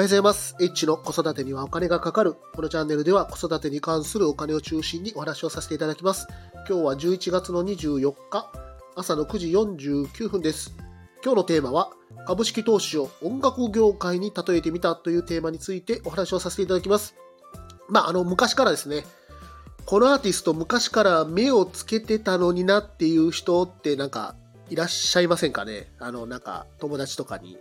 おはようございます。H の子育てにはお金がかかる。このチャンネルでは子育てに関するお金を中心にお話をさせていただきます。今日は11月の24日、朝の9時49分です。今日のテーマは、株式投資を音楽業界に例えてみたというテーマについてお話をさせていただきます。まあ、あの、昔からですね、このアーティスト昔から目をつけてたのになっていう人ってなんかいらっしゃいませんかね？あの、なんか友達とかに、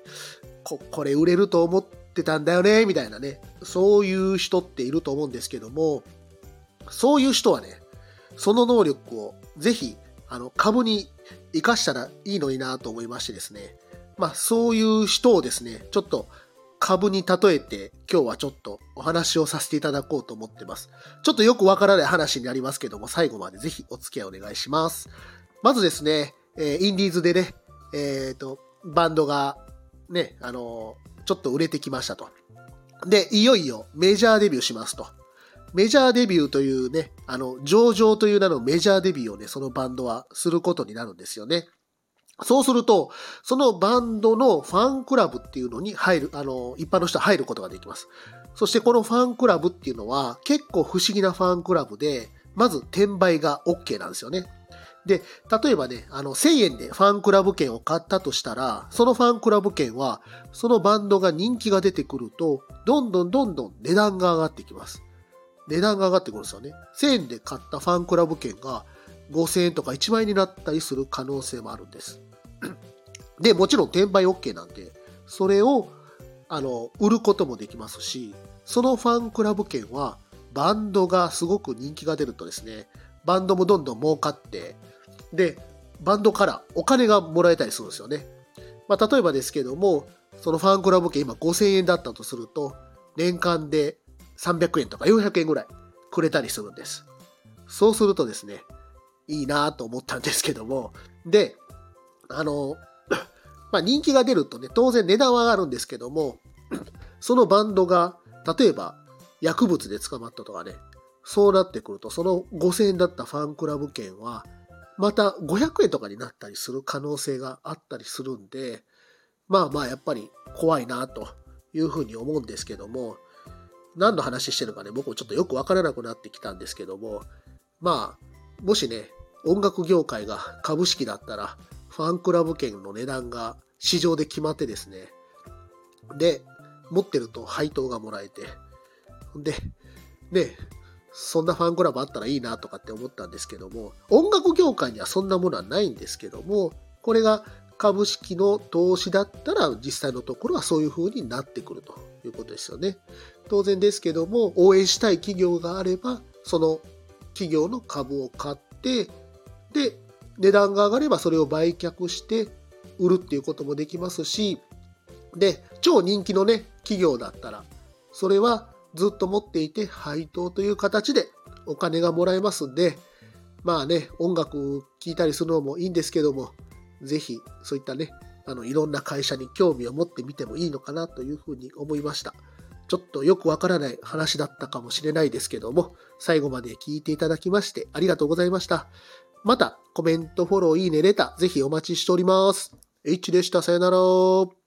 ここれ売れると思ってたんだよねみたいなね。そういう人っていると思うんですけども、そういう人はね、その能力をぜひ、あの、株に活かしたらいいのになと思いましてですね。まあ、そういう人をですね、ちょっと株に例えて今日はちょっとお話をさせていただこうと思ってます。ちょっとよくわからない話になりますけども、最後までぜひお付き合いお願いします。まずですね、えーインディーズでね、えっ、と、バンドがね、あのーちょっと売れてきましたと。で、いよいよメジャーデビューしますと。メジャーデビューというね、あの、上場という名のメジャーデビューをね、そのバンドはすることになるんですよね。そうすると、そのバンドのファンクラブっていうのに入る、あの、一般の人は入ることができます。そしてこのファンクラブっていうのは結構不思議なファンクラブで、まず転売が OK なんですよね。で、例えばね、あの、1000円でファンクラブ券を買ったとしたら、そのファンクラブ券は、そのバンドが人気が出てくると、どんどんどんどん値段が上がってきます。値段が上がってくるんですよね。1000円で買ったファンクラブ券が5000円とか1万円になったりする可能性もあるんです。で、もちろん転売 OK なんで、それを、あの、売ることもできますし、そのファンクラブ券は、バンドがすごく人気が出るとですね、バンドもどんどん儲かって、で、バンドからお金がもらえたりするんですよね。まあ、例えばですけども、そのファンクラブ券今5000円だったとすると、年間で300円とか400円ぐらいくれたりするんです。そうするとですね、いいなと思ったんですけども、で、あの、まあ、人気が出るとね、当然値段は上がるんですけども、そのバンドが、例えば薬物で捕まったとかね、そうなってくると、その5000円だったファンクラブ券は、また500円とかになったりする可能性があったりするんで、まあまあやっぱり怖いなというふうに思うんですけども、何の話してるかね、僕もちょっとよくわからなくなってきたんですけども、まあ、もしね、音楽業界が株式だったら、ファンクラブ券の値段が市場で決まってですね、で、持ってると配当がもらえて、で、ね、そんなファンクラブあったらいいなとかって思ったんですけども、音楽業界にはそんなものはないんですけども、これが株式の投資だったら実際のところはそういう風になってくるということですよね。当然ですけども、応援したい企業があれば、その企業の株を買って、で、値段が上がればそれを売却して売るっていうこともできますし、で、超人気のね、企業だったら、それはずっと持っていて配当という形でお金がもらえますんで、まあね、音楽聴いたりするのもいいんですけども、ぜひそういったね、あの、いろんな会社に興味を持ってみてもいいのかなというふうに思いました。ちょっとよくわからない話だったかもしれないですけども、最後まで聞いていただきましてありがとうございました。また、コメント、フォロー、いいね、レター、ぜひお待ちしております。H でした。さよなら。